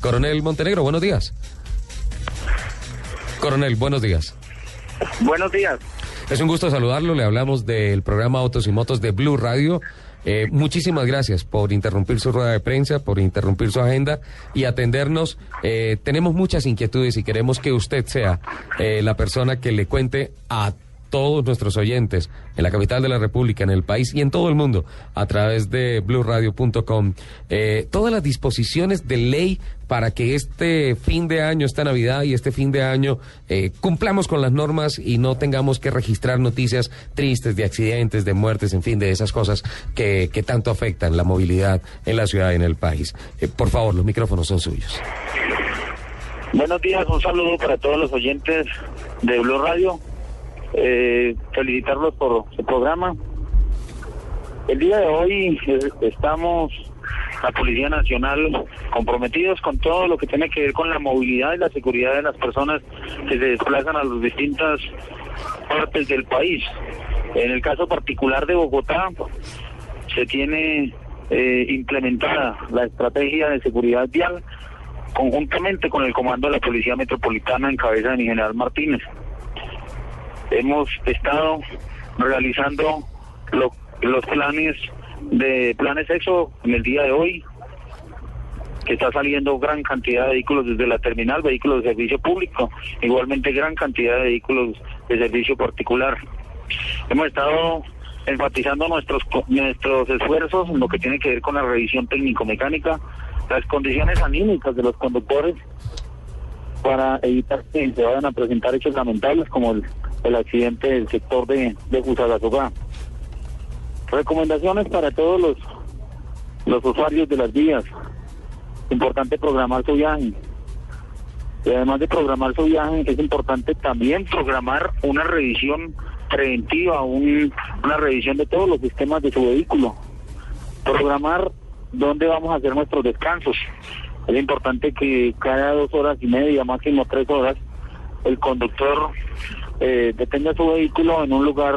Coronel Montenegro, buenos días. Coronel, buenos días. Buenos días. Es un gusto saludarlo. Le hablamos del programa Autos y Motos de Blue Radio. Eh, muchísimas gracias por interrumpir su rueda de prensa, por interrumpir su agenda y atendernos. Eh, tenemos muchas inquietudes y queremos que usted sea eh, la persona que le cuente a todos nuestros oyentes en la capital de la República, en el país y en todo el mundo, a través de blueradio.com, eh, todas las disposiciones de ley para que este fin de año, esta Navidad y este fin de año eh, cumplamos con las normas y no tengamos que registrar noticias tristes de accidentes, de muertes, en fin, de esas cosas que, que tanto afectan la movilidad en la ciudad y en el país. Eh, por favor, los micrófonos son suyos. Buenos días, un saludo para todos los oyentes de Blue Radio. Eh, felicitarlos por su programa. El día de hoy eh, estamos, la Policía Nacional, comprometidos con todo lo que tiene que ver con la movilidad y la seguridad de las personas que se desplazan a las distintas partes del país. En el caso particular de Bogotá, se tiene eh, implementada la estrategia de seguridad vial conjuntamente con el comando de la Policía Metropolitana en cabeza de mi general Martínez. Hemos estado realizando lo- los planes de planes EXO en el día de hoy, que está saliendo gran cantidad de vehículos desde la terminal, vehículos de servicio público, igualmente gran cantidad de vehículos de servicio particular. Hemos estado enfatizando nuestros nuestros esfuerzos en lo que tiene que ver con la revisión técnico-mecánica, las condiciones anímicas de los conductores para evitar que se vayan a presentar hechos lamentables como el, el accidente del sector de, de. Recomendaciones para todos los, los usuarios de las vías. Importante programar su viaje. Y además de programar su viaje, es importante también programar una revisión preventiva, un- una revisión de todos los sistemas de su vehículo. Programar dónde vamos a hacer nuestros descansos. Es importante que cada dos horas y media, máximo tres horas, el conductor eh, detenga su vehículo en un lugar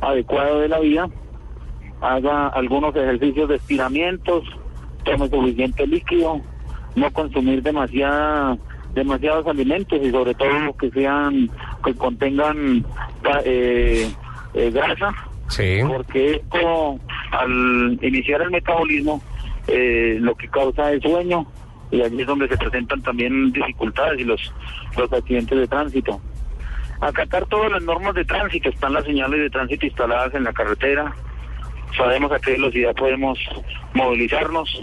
adecuado de la vía, haga algunos ejercicios de estiramientos, tome suficiente líquido, no consumir demasiada, demasiados alimentos y sobre todo que sean, que contengan eh, eh, grasa, Sí. porque esto al iniciar el metabolismo eh, lo que causa es sueño y allí es donde se presentan también dificultades y los, los accidentes de tránsito. Acatar todas las normas de tránsito, están las señales de tránsito instaladas en la carretera, sabemos a qué velocidad podemos movilizarnos,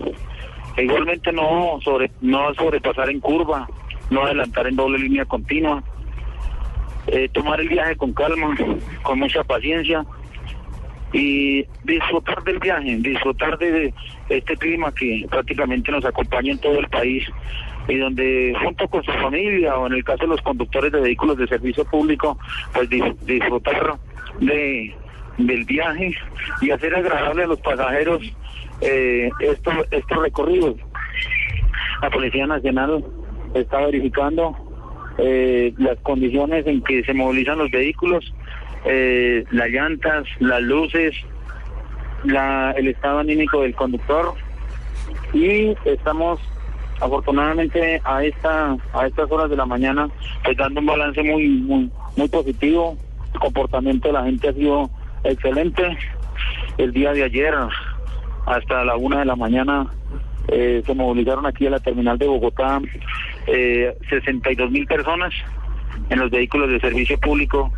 e igualmente no sobre no sobrepasar en curva, no adelantar en doble línea continua, eh, tomar el viaje con calma, con mucha paciencia y disfrutar del viaje, disfrutar de este clima que prácticamente nos acompaña en todo el país y donde junto con su familia o en el caso de los conductores de vehículos de servicio público, pues dis- disfrutar de del viaje y hacer agradable a los pasajeros eh, estos estos recorridos. La Policía Nacional está verificando eh, las condiciones en que se movilizan los vehículos, eh, las llantas, las luces, la, el estado anímico del conductor y estamos afortunadamente a esta a estas horas de la mañana pues dando un balance muy muy positivo el comportamiento de la gente ha sido excelente el día de ayer hasta la una de la mañana eh, se movilizaron aquí a la terminal de Bogotá eh, 62 mil personas en los vehículos de servicio público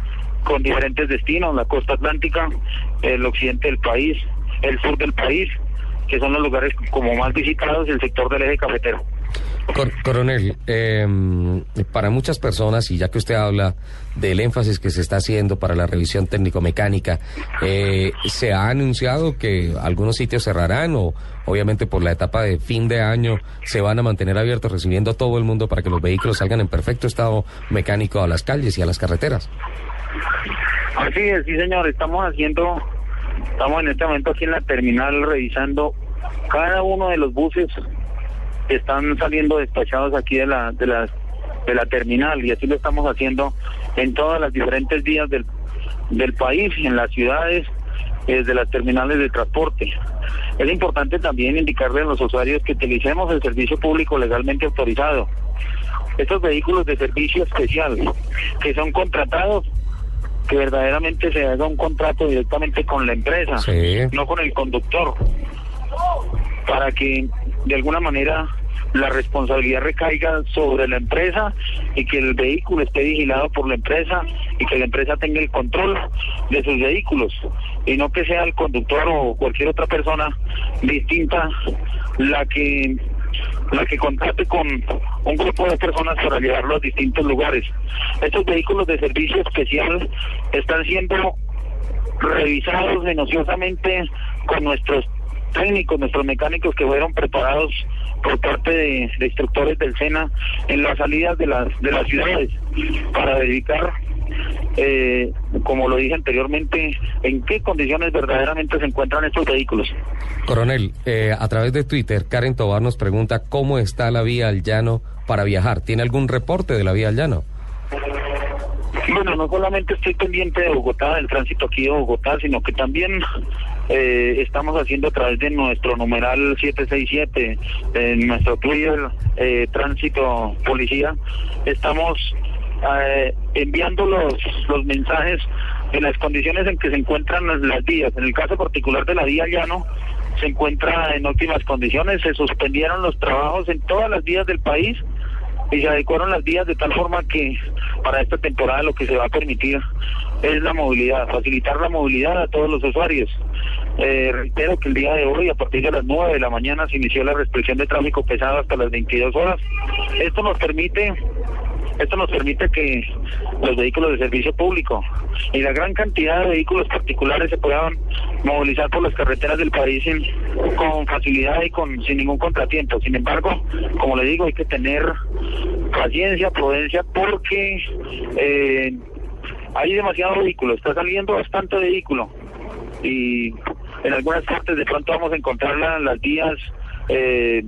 con diferentes destinos, la costa atlántica, el occidente del país, el sur del país, que son los lugares como más visitados el sector del eje cafetero. Cor- coronel, eh, para muchas personas, y ya que usted habla del énfasis que se está haciendo para la revisión técnico-mecánica, eh, se ha anunciado que algunos sitios cerrarán o obviamente por la etapa de fin de año se van a mantener abiertos recibiendo a todo el mundo para que los vehículos salgan en perfecto estado mecánico a las calles y a las carreteras. Así es, sí señor, estamos haciendo, estamos en este momento aquí en la terminal revisando cada uno de los buses que están saliendo despachados aquí de la, de la, de la terminal y así lo estamos haciendo en todas las diferentes vías del, del país, en las ciudades, desde las terminales de transporte. Es importante también indicarle a los usuarios que utilicemos el servicio público legalmente autorizado. Estos vehículos de servicio especial que son contratados que verdaderamente se haga un contrato directamente con la empresa, Sí. no con el conductor, para que de alguna manera la responsabilidad recaiga sobre la empresa y que el vehículo esté vigilado por la empresa y que la empresa tenga el control de sus vehículos y no que sea el conductor o cualquier otra persona distinta la que la que contrate con un grupo de personas para llevarlo a distintos lugares. Estos vehículos de servicio especial están siendo revisados minuciosamente con nuestros técnicos, nuestros mecánicos que fueron preparados por parte de, de instructores del SENA en las salidas de las de las ciudades para verificar eh, como lo dije anteriormente, en qué condiciones verdaderamente se encuentran estos vehículos. Coronel, eh, a través de Twitter, Karen Tobar nos pregunta cómo está la vía al llano para viajar. ¿Tiene algún reporte de la vía al llano? Bueno, no solamente estoy pendiente de Bogotá, del tránsito aquí de Bogotá, sino que también eh, estamos haciendo a través de nuestro numeral 767, en nuestro Twitter, eh, Tránsito Policía, estamos eh, enviando los, los mensajes en las condiciones en que se encuentran las vías. En el caso particular de la vía Llano, se encuentra en óptimas condiciones, se suspendieron los trabajos en todas las vías del país y se adecuaron las vías de tal forma que para esta temporada lo que se va a permitir es la movilidad, facilitar la movilidad a todos los usuarios. Eh, reitero que el día de hoy, a partir de las 9 de la mañana, se inició la restricción de tráfico pesado hasta las 22 horas. Esto nos permite esto nos permite que los vehículos de servicio público y la gran cantidad de vehículos particulares se puedan movilizar por las carreteras del país con facilidad y con sin ningún contratiempo. Sin embargo, como le digo, hay que tener paciencia, prudencia, porque eh, hay demasiado vehículo, está saliendo bastante vehículo y en algunas partes de pronto vamos a encontrar la- las vías eh,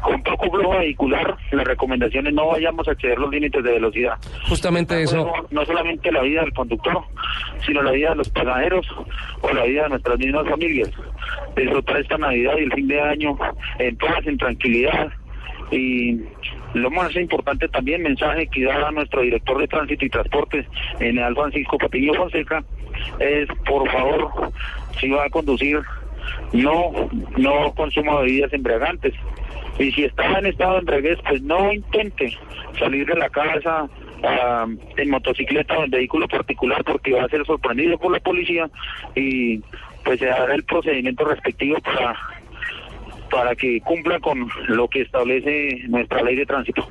con poco flujo vehicular. La recomendación es no vayamos a exceder los límites de velocidad. Justamente eso. No, no solamente la vida del conductor, sino la vida de los pasajeros o la vida de nuestras mismas familias. Disfrutar esta Navidad y el fin de año en paz, en tranquilidad y lo más importante también, mensaje que da a nuestro director de tránsito y transportes, general Francisco Patiño Fonseca, es por favor, si va a conducir, no, no consuma bebidas embriagantes. Y si está en estado de embriaguez, pues no intente salir de la casa ah, en motocicleta o en vehículo particular porque va a ser sorprendido por la policía y pues se hará el procedimiento respectivo para para que cumpla con lo que establece nuestra ley de tránsito.